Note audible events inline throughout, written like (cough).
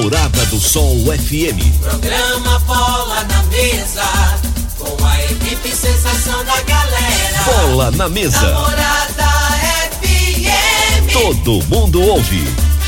Morada do Sol FM. Programa Bola na Mesa. Com a equipe sensação da galera. Bola na mesa. Morada FM. Todo mundo ouve.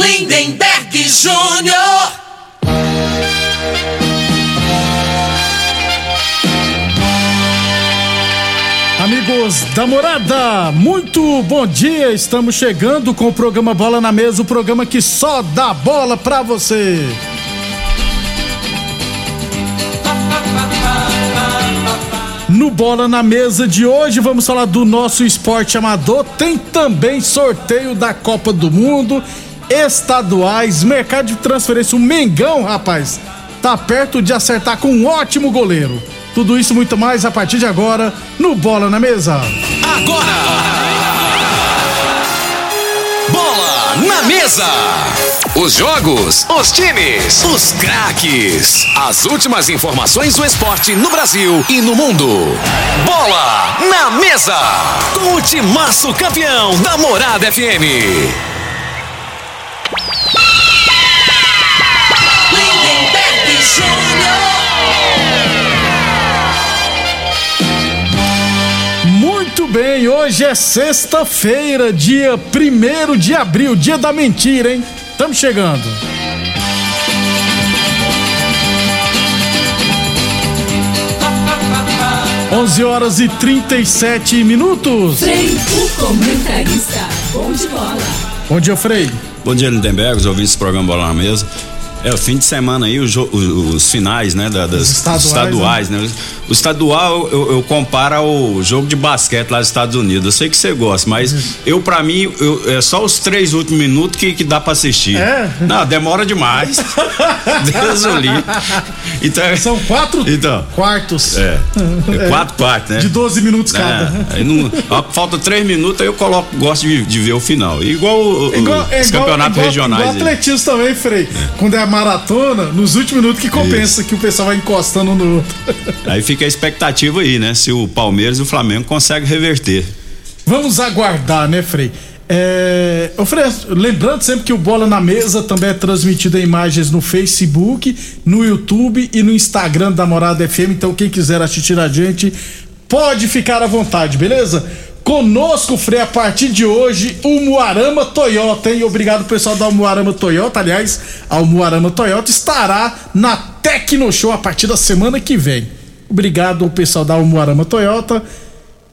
Lindenberg Júnior. Amigos da morada, muito bom dia. Estamos chegando com o programa Bola na Mesa o programa que só dá bola pra você. No Bola na Mesa de hoje, vamos falar do nosso esporte amador. Tem também sorteio da Copa do Mundo, estaduais, mercado de transferência. O Mengão, rapaz, tá perto de acertar com um ótimo goleiro. Tudo isso muito mais a partir de agora no Bola na Mesa. Agora! Bola na mesa! Os jogos, os times, os craques. As últimas informações do esporte no Brasil e no mundo. Bola na mesa! Com o timaço campeão da Morada FM. Muito bem, hoje é sexta-feira, dia 1 de abril, dia da mentira, hein? Estamos chegando. Onze horas e 37 minutos. Frei, o comentarista. Bom de bola. Bom dia, Frei. Bom dia, Lindenberg, os ouvintes do programa Bola na Mesa. É, o fim de semana aí, os, os- finais, né, da- das Os estaduais, estaduais, né? O estadual eu, eu comparo ao jogo de basquete lá dos Estados Unidos. Eu sei que você gosta, mas Uhum. eu, pra mim, eu- é só os três últimos minutos que, que dá pra assistir. É? Não, demora demais. (laughs) Deus o livre. Então, é- São quatro Então. quartos. É, (laughs) é quatro partes, né? De 12 minutos cada. É, aí não, falta três minutos, aí eu coloco, gosto de, de ver o final. Igual, Igual, é os igual, campeonatos igual, regionais. Igual aí. atletismo também, Frei. Quando é maratona, nos últimos minutos que compensa, que o pessoal vai encostando no outro. (laughs) Aí fica a expectativa aí, né? Se o Palmeiras e o Flamengo conseguem reverter. Vamos aguardar, né, Frei? É, Frei, lembrando sempre que o Bola na Mesa também é transmitido em imagens no Facebook, no YouTube e no Instagram da Morada FM. Então, quem quiser assistir a gente, pode ficar à vontade, beleza? Conosco, Frei, a partir de hoje, o Muarama Toyota, hein? Obrigado, pessoal da Muarama Toyota. Aliás, a Muarama Toyota estará na Tecno Show a partir da semana que vem. Obrigado ao pessoal da Muarama Toyota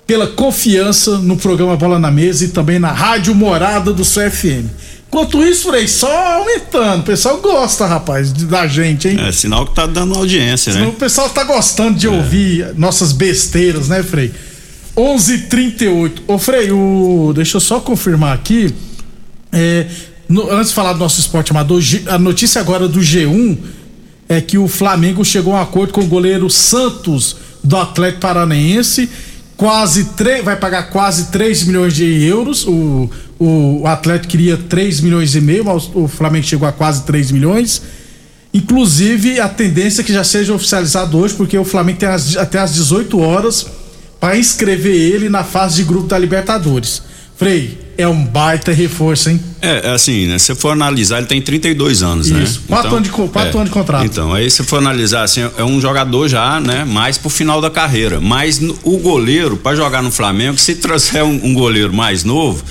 pela confiança no programa Bola na Mesa e também na Rádio Morada do seu FM. Enquanto isso, Frei, só aumentando. O pessoal gosta, rapaz, da gente, hein? É sinal que tá dando audiência, O né? pessoal tá gostando de ouvir nossas besteiras, né, Frei? 11:38. Ô, Frei, o... deixa eu só confirmar aqui. É, no- antes de falar do nosso esporte amador, a notícia agora do G1 é que o Flamengo chegou a um acordo com o goleiro Santos do Atlético Paranaense. Quase tre- vai pagar quase 3 milhões de euros. O, o, o Atlético queria 3 milhões e meio, mas o Flamengo chegou a quase 3 milhões. Inclusive, a tendência é que já seja oficializado hoje, porque o Flamengo tem as- até às 18 horas para inscrever ele na fase de grupo da Libertadores. Frei, é um baita reforço, hein? É, é assim, né? Se for analisar, ele tem 32 anos, né? Isso, quatro anos de quatro anos de contrato. Então, aí se for analisar, assim, é um jogador já, né? Mais pro final da carreira. Mas o goleiro, pra jogar no Flamengo, se trouxer um, um goleiro mais novo,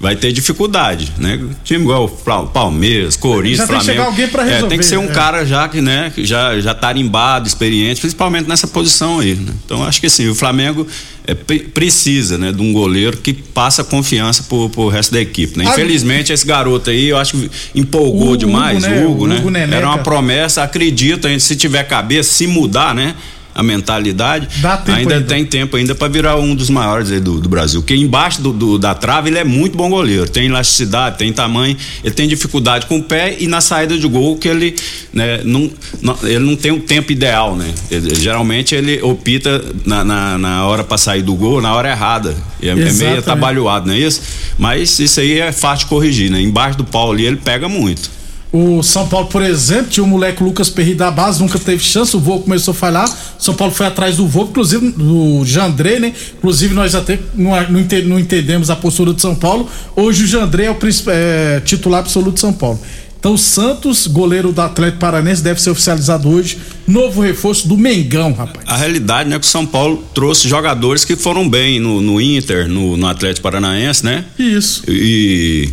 vai ter dificuldade, né? Time igual o Palmeiras, Corinthians, já Flamengo. Tem que chegar alguém pra resolver, é, tem que ser um é. cara já que, né, que já já tarimbado, experiente, principalmente nessa posição aí, né? Então acho que assim, o Flamengo é, precisa, né, de um goleiro que passa confiança pro, pro resto da equipe, né? Infelizmente esse garoto aí, eu acho que empolgou Hugo, demais, né? o Hugo, né? Hugo Neneca. Era uma promessa, acredito, a gente, se tiver cabeça, se mudar, né? A mentalidade, tempo ainda, ainda. tem tempo ainda para virar um dos maiores aí do, do Brasil. Porque embaixo do, do- da trave ele é muito bom goleiro, tem elasticidade, tem tamanho, ele tem dificuldade com o pé e na saída de gol que ele, né, não, não- ele não tem o tempo ideal, né? Ele- geralmente ele opta na, na, na hora para sair do gol na hora errada. É, é meio atabalhoado, não é isso? Mas isso aí é fácil de corrigir, né? Embaixo do Paulo ali ele pega muito. O São Paulo, por exemplo, tinha o moleque Lucas Perry da base, nunca teve chance, o voo começou a falhar. São Paulo foi atrás do voo, inclusive do Jandré, né? Inclusive nós até não, não ente- não entendemos a postura do São Paulo. Hoje o Jandré é o é, titular absoluto de São Paulo. Então o Santos, goleiro do Atlético Paranense, deve ser oficializado hoje. Novo reforço do Mengão, rapaz. A realidade, né, que o São Paulo trouxe jogadores que foram bem no, no Inter, no, no Atlético Paranaense, né? Isso. E,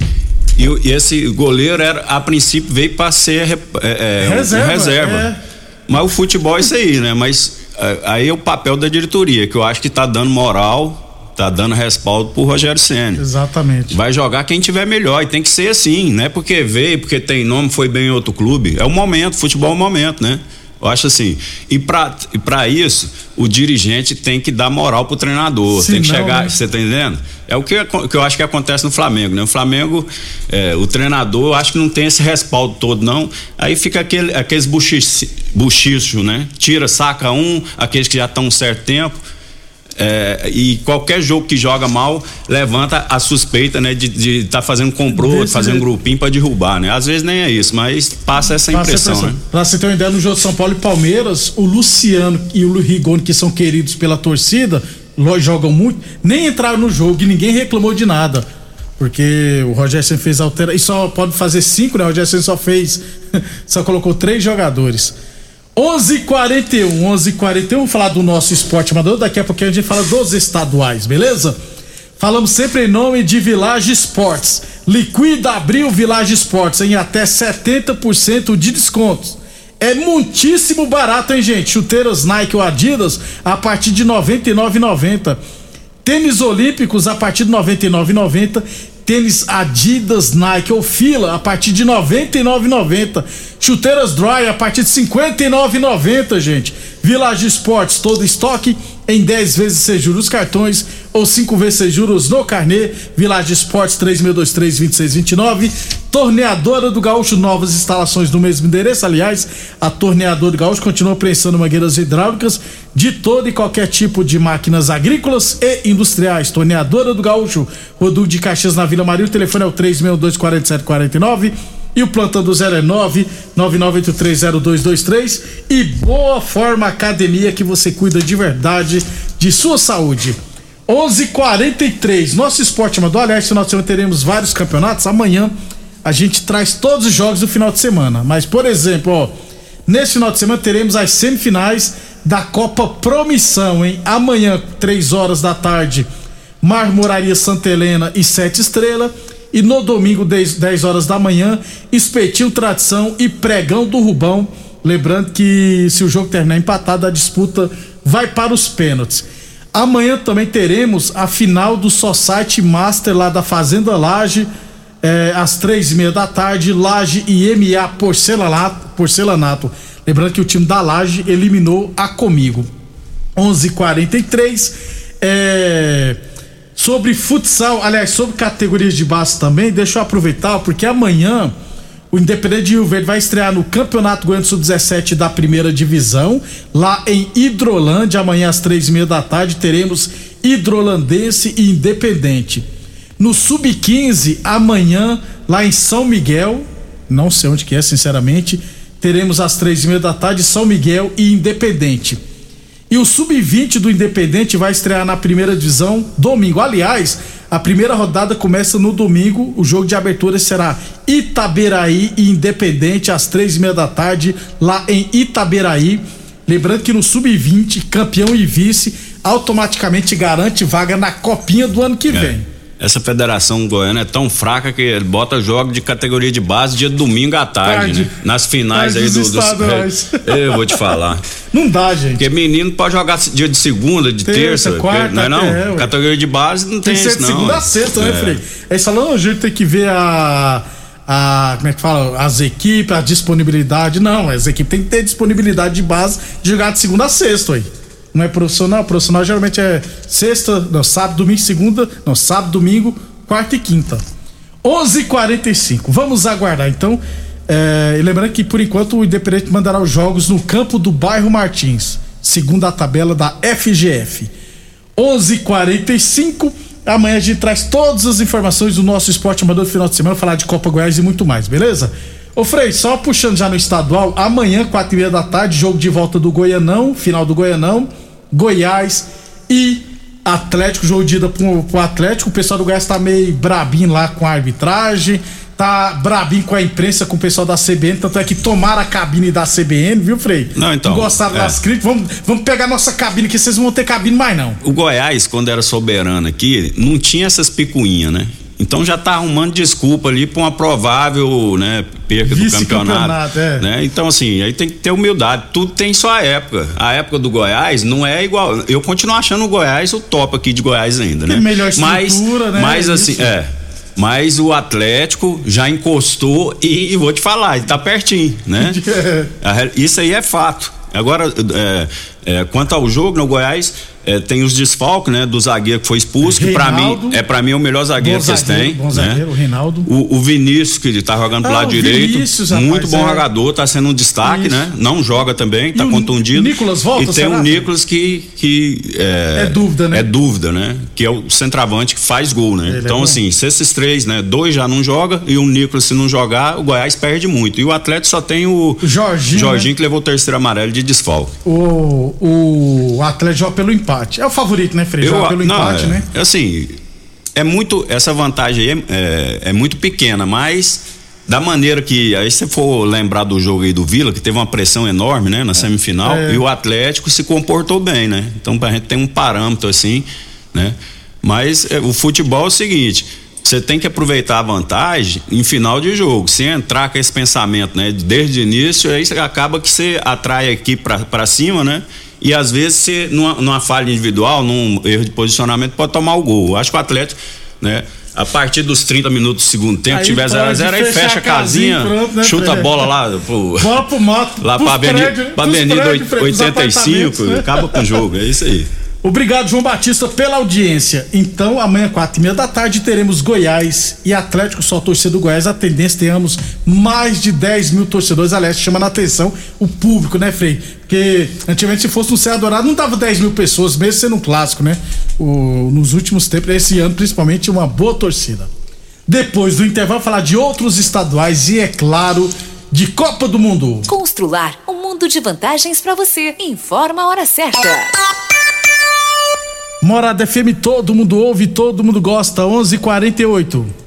e, e esse goleiro era, a princípio veio para ser é, é, um Reserva, reserva. é. Mas o futebol é isso aí, né? Mas é, aí é o papel da diretoria, que eu acho que tá dando moral, tá dando respaldo pro Rogério Ceni. Exatamente. Vai jogar quem tiver melhor e tem que ser assim, né? Porque veio, porque tem nome, foi bem em outro clube. É o momento, futebol é o momento, né? Eu acho assim. E pra, pra isso, o dirigente tem que dar moral pro treinador. Se tem que não, chegar. né? Você tá entendendo? É o que, aco- que eu acho que acontece no Flamengo, né? O Flamengo, é, o treinador, eu acho que não tem esse respaldo todo, não. Aí fica aquele, aqueles buchichos, né? Tira, saca um, aqueles que já estão um certo tempo. É, e qualquer jogo que joga mal levanta a suspeita, né, de estar fazendo comprô, de Desse fazer um jeito. grupinho pra derrubar, né? Às vezes nem é isso, mas passa essa Passa impressão, impressão. né? Pra você ter uma ideia, no jogo de São Paulo e Palmeiras, o Luciano e o Rigoni, que são queridos pela torcida, jogam muito, nem entraram no jogo e ninguém reclamou de nada. Porque o Rogério Senna fez altera e só pode fazer cinco, né? O Rogério Senna só fez, (laughs) só colocou três jogadores. 11:41, 11:41. Vamos falar do nosso esporte amador. Daqui a pouquinho a gente fala dos estaduais, beleza? Falamos sempre em nome de Village Esportes. Liquida Abril Village Esportes em até 70% de descontos. É muitíssimo barato, hein, gente? Chuteiras Nike ou Adidas a partir de R$ 99,90. Tênis olímpicos a partir de R$ 99,90. Tênis Adidas, Nike ou Fila a partir de R$ 99,90. Chuteiras Dry a partir de R$ 59,90, gente. Village Esportes, todo estoque em 10 vezes sem juros cartões ou 5 vezes sem juros no carnê. Village Esportes 3623-2629. Torneadora do Gaúcho, novas instalações no mesmo endereço. Aliás, a Torneadora do Gaúcho continua prensando mangueiras hidráulicas de todo e qualquer tipo de máquinas agrícolas e industriais. Torneadora do Gaúcho, Rodul de Caxias na Vila Maria. O telefone é o 3624749. E o plantão do 0 é 999830223 e Boa Forma Academia que você cuida de verdade de sua saúde. 11:43 Nosso esporte amador, aliás, final de semana teremos vários campeonatos. Amanhã a gente traz todos os jogos do final de semana. Mas, por exemplo, ó, nesse final de semana teremos as semifinais da Copa Promissão, hein? Amanhã, 3 horas da tarde, Marmoraria Santa Helena e Sete Estrela. E no domingo, 10, 10 horas da manhã, Espetinho Tradição e Pregão do Rubão. Lembrando que se o jogo terminar empatado, a disputa vai para os pênaltis. Amanhã também teremos a final do Society Master lá da Fazenda Laje, é, às três e meia da tarde, Laje e MA Porcelanato. Porcelanato. Lembrando que o time da Laje eliminou a Comigo. 11:43 é, sobre futsal, aliás, sobre categorias de base também, deixa eu aproveitar, porque amanhã o Independente de Rio Verde vai estrear no Campeonato Goiano Sub-17 da primeira divisão, lá em Hidrolândia, amanhã às três e meia da tarde, teremos Hidrolandense e Independente. No Sub-15, amanhã, lá em São Miguel, não sei onde que é, sinceramente, teremos às três e meia da tarde São Miguel e Independente. E o Sub-20 do Independente vai estrear na primeira divisão domingo. Aliás, a primeira rodada começa no domingo. O jogo de abertura será Itaberaí e Independente às três e meia da tarde, lá em Itaberaí. Lembrando que no Sub-20, campeão e vice automaticamente garante vaga na copinha do ano que vem. Essa federação goiana é tão fraca que bota jogo de categoria de base dia domingo à tarde, Tarde. né? Nas finais Tarde aí dos do, dos. estaduais. É, (laughs) eu vou te falar. Não dá, gente. Porque menino pode jogar dia de segunda, de Terça, terça, quarta, não é não? é, categoria de base não tem, Tem isso de não. segunda a sexta, né, É. Frei? Aí falando, a gente tem que ver a. A, como é que fala? As equipes, a disponibilidade. Não, as equipes têm que ter disponibilidade de base de jogar de segunda a sexta aí. Não é profissional? Profissional geralmente é sexta, não, sábado, domingo, segunda, não, sábado, domingo, quarta e quinta. 11:45. Vamos aguardar então. É, e lembrando que por enquanto o Independente mandará os jogos no campo do bairro Martins, segundo a tabela da FGF. 11:45. Amanhã a gente traz todas as informações do nosso esporte amador do final de semana, falar de Copa Goiás e muito mais, beleza? Ô Frei, só puxando já no estadual, amanhã, quatro e meia da tarde, jogo de volta do Goianão, final do Goianão, Goiás e Atlético, jogo de ida pro, pro Atlético. O pessoal do Goiás tá meio brabinho lá com a arbitragem, tá brabinho com a imprensa, com o pessoal da CBN, tanto é que tomaram a cabine da CBN, viu, Frei? Não, então, gostaram é. das críticas? Vamos, vamos pegar nossa cabine, que vocês não vão ter cabine mais não. O Goiás, quando era soberano aqui, não tinha essas picuinhas, né? Então já tá arrumando desculpa ali pra uma provável, né, perca do Vice-campeonato, campeonato. é. Né? Então, assim, aí tem que ter humildade. Tudo tem sua época. A época do Goiás não é igual. Eu continuo achando o Goiás o top aqui de Goiás ainda, né? Tem melhor mas, estrutura, né? Mas assim, Isso. é. Mas o Atlético já encostou e, e vou te falar, ele tá pertinho, né? (laughs) Re- Isso aí é fato. Agora, é, é, quanto ao jogo no Goiás, é, tem os desfalques, né? Do zagueiro que foi expulso, que pra mim é para mim o melhor zagueiro que zagueiro, têm. bom né? zagueiro, o Reinaldo. O, o Vinícius, que ele tá jogando pro Ah, lado o direito. Vinícius, rapaz, muito bom é. jogador, tá sendo um destaque, Isso. né? Não joga também, tá o contundido. Nicolas volta, E tem será? o Nicolas que. que é, É dúvida, né? É dúvida, né? Que é o centroavante que faz gol, né? Ele é então, assim, se esses três, né? Dois já não joga e o Nicolas, se não jogar, o Goiás perde muito. E o Atlético só tem o. O Jorginho, Jorginho né? que levou o terceiro amarelo de desfalque. O, o Atlético joga pelo empate. É o favorito, né, Frei? Joga pelo não, empate, é, né? Assim, é muito. Essa vantagem aí é, é, é muito pequena, mas da maneira que. Aí você for lembrar do jogo aí do Vila, que teve uma pressão enorme, né, na semifinal, É. e o Atlético se comportou bem, né? Então a gente tem um parâmetro assim, né? Mas é, o futebol é o seguinte. Você tem que aproveitar a vantagem em final de jogo. Se entrar com esse pensamento, né, desde o início, aí acaba que você atrai a equipe pra, pra cima, né? E às vezes você, numa, numa falha individual, num erro de posicionamento, pode tomar o gol. Acho que o Atlético, né? A partir dos 30 minutos do segundo tempo, Aí tiver 0 a pode 0 aí fecha a casinha casinha, pronto, né, chuta a bola lá pro, (laughs) Bola pro mato. (laughs) lá pra Avenida, prédios, pra pros Avenida prédios, Frei, pros 85, apartamentos, né? acaba com o jogo. É isso aí. (laughs) Obrigado, João Batista, pela audiência. Então, amanhã, quatro e meia da tarde, teremos Goiás e Atlético, só torcida do Goiás. A tendência, tenhamos mais de 10 mil torcedores. Aliás, chamando a atenção o público, né, Frei? Porque antigamente, se fosse no Serra Dourado, não dava 10 mil pessoas, mesmo sendo um clássico, né? O- nos últimos tempos, esse ano, principalmente, uma boa torcida. Depois do intervalo, falar de outros estaduais e, é claro, de Copa do Mundo. Constrular um mundo de vantagens para você. Informa a hora certa. Morada FM, todo mundo ouve, todo mundo gosta. 11:48.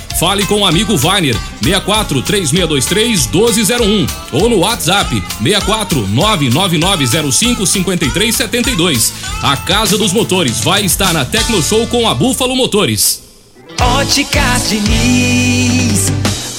Fale com o amigo Vainer 64 3623 1201 ou no WhatsApp 64 99905 5372. A Casa dos Motores vai estar na Tecno Show com a Búfalo Motores. Óticas Diniz.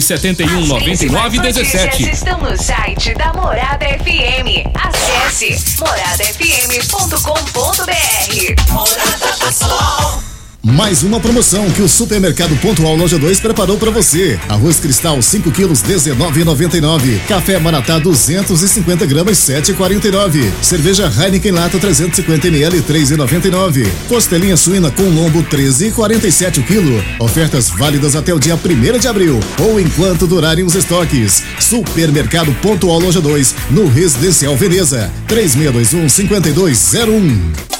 71 99 17. estão no site da Morada FM. Acesse moradafm.com.br. Morada do Sol. Mais uma promoção que o Supermercado Pontual Loja 2 preparou para você. Arroz Cristal 5 quilos 19,99. Café Maratá 250 gramas 7,49. Cerveja Heineken Lata 350 ml 3,99. Costelinha suína com lombo 13,47 o quilo. Ofertas válidas até o dia 1 de abril ou enquanto durarem os estoques. Supermercado Pontual Loja 2 no Residencial Veneza 3621 5201.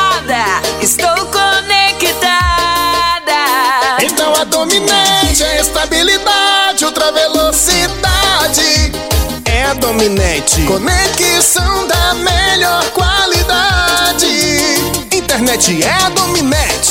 Estou conectada. Então a dominante é estabilidade, ultra velocidade. É a dominante. Conexão da melhor qualidade. Internet é a dominante.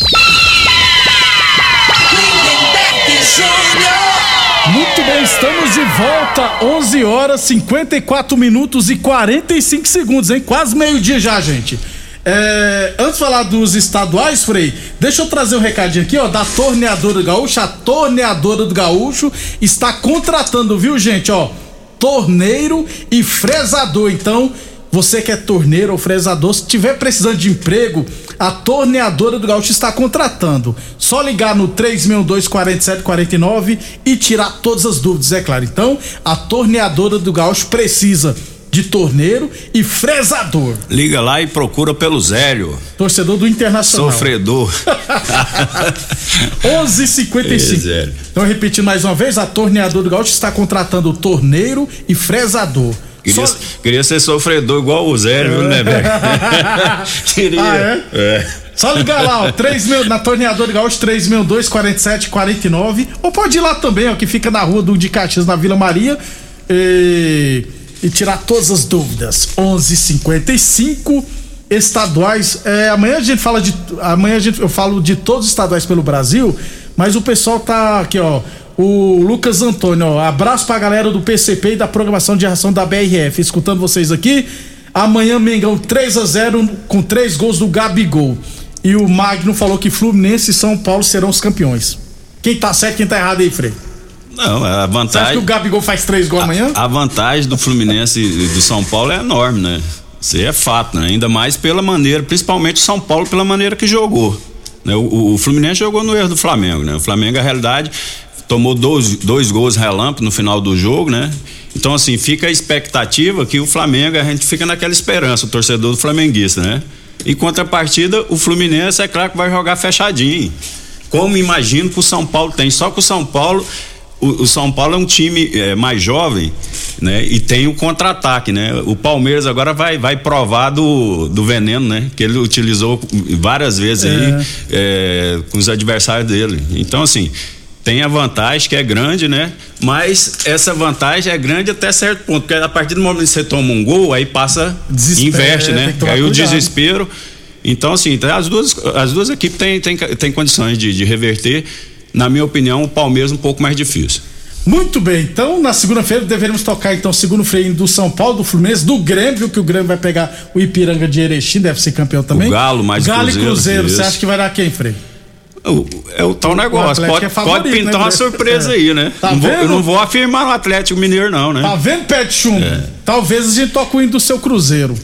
Muito bem, estamos de volta. 11 horas 54 minutos e 45 segundos, hein? Quase meio-dia já, gente. É, antes de falar dos estaduais, Frei, deixa eu trazer um recadinho aqui, ó, da Torneadora do Gaúcho. A Torneadora do Gaúcho está contratando, viu, gente, ó, torneiro e fresador. Então, você que é torneiro ou fresador, se tiver precisando de emprego, a Torneadora do Gaúcho está contratando. Só ligar no 362-4749 e tirar todas as dúvidas, é claro. Então, a Torneadora do Gaúcho precisa de torneiro e fresador. Liga lá e procura pelo Zélio. Torcedor do Internacional. Sofredor. (laughs) 11:55. É. Então, repetindo mais uma vez, a Torneadora do Gaúcho está contratando torneiro e fresador. Queria, Só- queria ser sofredor igual o Zélio, viu, né, velho? (laughs) Queria. Ah, é? É. Só ligar lá, ó, 3 mil, na Torneadora do Gaúcho, 362 47 49. Ou pode ir lá também, ó, que fica na rua do de Caxias, na Vila Maria. E, e tirar todas as dúvidas. 11:55 estaduais. É, amanhã a gente fala de. Amanhã a gente, eu falo de todos os estaduais pelo Brasil, mas o pessoal tá aqui, ó. O Lucas Antônio, ó, abraço pra galera do PCP e da programação de ação da BRF, escutando vocês aqui. Amanhã Mengão 3 a 0 com três gols do Gabigol. E o Magno falou que Fluminense e São Paulo serão os campeões. Quem tá certo, quem tá errado aí, Frei? Não, a Você acha que vantagem. o Gabigol faz três gols amanhã? A vantagem do Fluminense e do São Paulo é enorme, né? Isso aí é fato, né? Ainda mais pela maneira, principalmente o São Paulo, pela maneira que jogou. né? O, o- o Fluminense jogou no erro do Flamengo, né? O Flamengo, na realidade, tomou dois, dois gols relâmpago no final do jogo, né? Então, assim, fica a expectativa que o Flamengo, a gente fica naquela esperança, o torcedor do flamenguista, né? Em contrapartida, o Fluminense é claro que vai jogar fechadinho. Como imagino que o São Paulo tem. Só que o São Paulo, o, São Paulo é um time é, mais jovem, né? E tem o contra-ataque, né? O Palmeiras agora vai, vai provar do, do veneno, né? Que ele utilizou várias vezes aí é, com os adversários dele. Então, assim, tem a vantagem que é grande, né? Mas essa vantagem é grande até certo ponto, porque a partir do momento que você toma um gol, aí passa, Desespero, investe, é, né? Aí o desespero. Então, assim, as duas, as duas equipes têm, têm, têm condições de, de reverter. Na minha opinião, o Palmeiras um pouco mais difícil. Muito bem, então na segunda-feira deveremos tocar então o segundo freio do São Paulo, do Fluminense, do Grêmio, que o Grêmio vai pegar o Ipiranga de Erechim, deve ser campeão também. O Galo mais Galo e Cruzeiro, Cruzeiro, você acha que vai dar quem, Frei? É o tal negócio. Pode, é favorito, pode pintar né, uma surpresa É. aí, né? Tá não vou, eu não vou afirmar no Atlético Mineiro, não, né? Tá vendo, Pé de Chumbo? Talvez a gente toque o hino do seu Cruzeiro.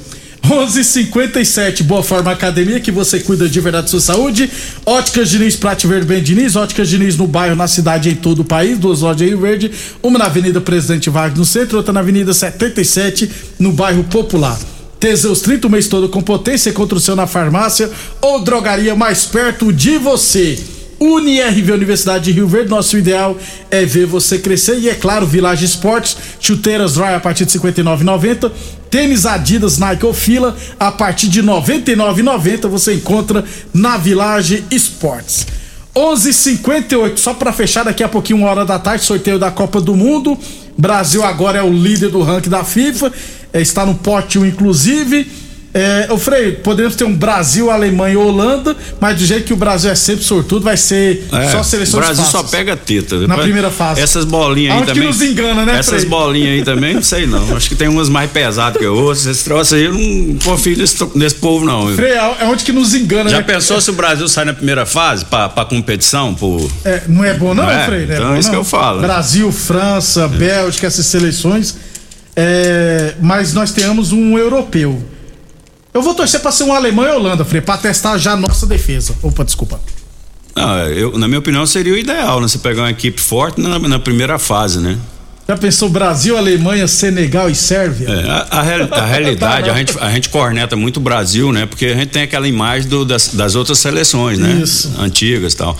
11:57 Boa Forma Academia, que você cuida de verdade da sua saúde. Óticas Diniz, Prate Verde Bem Diniz. Óticas Diniz no bairro, na cidade, em todo o país. Duas lojas em Rio Verde. Uma na Avenida Presidente Vargas, no centro. Outra na Avenida 77, no bairro Popular. Teseus 30 o mês todo com potência contra o seu na farmácia ou drogaria mais perto de você. UniRV Universidade de Rio Verde, nosso ideal é ver você crescer e é claro, Village Esportes, chuteiras Roy a partir de R$ 59,90, tênis Adidas Nike ou Fila a partir de R$ 99,90 você encontra na Village Esportes. 11:58 só para fechar daqui a pouquinho uma hora da tarde sorteio da Copa do Mundo. Brasil agora é o líder do ranking da FIFA, é, está no pote 1 inclusive. É, ô Frei, podemos ter um Brasil, Alemanha e Holanda, mas do jeito que o Brasil é sempre sortudo, vai ser É, só o seleções Brasil só pega teta. Na Depois- primeira fase. Essas bolinhas aí Aonde que também. nos engana, né, Essas Frei? bolinhas aí também, não sei não. Acho que tem umas mais pesadas que outras. Esse troço aí eu não confio nesse, nesse povo, não. Frei, é onde que nos engana, Já né? pensou se o Brasil sai na primeira fase pra, pra competição? Por... É, não é bom não, Não é? Frei? É Então é isso não. que eu falo. Brasil, França, Bélgica, essas seleções. É, mas nós temos um europeu. Eu vou torcer pra ser um Alemanha e Holanda, Frei, pra testar já a nossa defesa. Opa, desculpa. Não, eu, na minha opinião, seria o ideal, né? Você pegar uma equipe forte na, na primeira fase, né? Já pensou Brasil, Alemanha, Senegal e Sérvia? É, a, a real- a realidade, a gente, a gente corneta muito o Brasil, né? Porque a gente tem aquela imagem do- das, das outras seleções, né? Isso. Antigas e tal.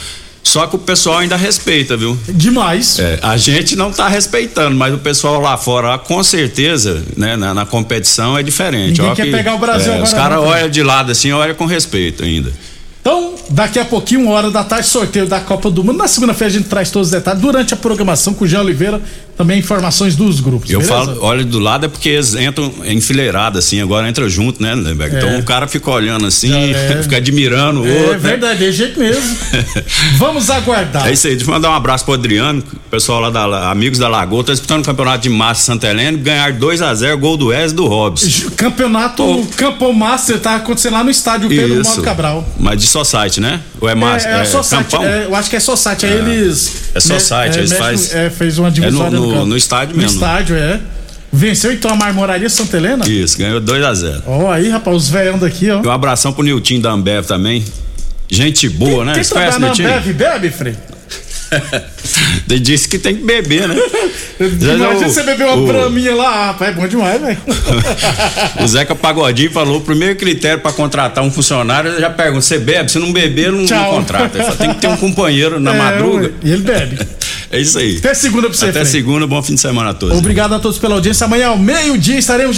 Só que o pessoal ainda respeita, viu? Demais. É, a gente não tá respeitando, mas o pessoal lá fora, lá, com certeza, né, na, na competição é diferente. Ninguém Ó quer que, pegar o Brasil é, agora Os caras olham de lado assim, olham com respeito ainda. Então, daqui a pouquinho, uma hora da tarde, sorteio da Copa do Mundo. Na segunda-feira a gente traz todos os detalhes. Durante a programação com o Jean Oliveira, também informações dos grupos. Eu beleza? falo, olha do lado é porque eles entram enfileirados assim, agora entra junto, né, Lemberg? É. Então o cara fica olhando assim, É. (laughs) fica admirando o É outro. né? verdade, é jeito mesmo. (laughs) Vamos aguardar. É isso aí, deixa eu mandar um abraço pro Adriano, pessoal lá da Amigos da Lagoa, tá disputando o campeonato de massa Santa Helena, ganhar 2 a 0 gol do Wes do Hobbs. Campeonato Campo Master tá acontecendo lá no estádio Pedro Moto Cabral. Mas de Society, né? Ou é massa? É, é, só site, campão? é, eu acho que é só site. Aí eles. É só né, site, é, eles mexe- faz- É, fez uma É no- divisória no- no estádio No mesmo. estádio, é. Venceu então a Marmoraria Santa Helena? Isso, ganhou 2 a 0 Ó, aí, rapaz, os velhão daqui, ó. Um abração pro Nilton da Ambev também. Gente boa, né? Quem Você conhece Nilton? Ambev, bebe, Frei? (laughs) Ele disse que tem que beber, né? (laughs) Imagina você beber uma o- braminha lá, rapaz, é bom demais, velho. (laughs) O Zeca Pagodinho falou: o primeiro critério para contratar um funcionário, já pergunta: você bebe? Se não beber, não, não contrata. Ele fala, tem que ter um companheiro na É, madruga. E ele bebe. É isso aí. Até segunda pra você, Até Frei. segunda, bom fim de semana a todos. Obrigado a todos pela audiência. Amanhã, ao meio-dia, estaremos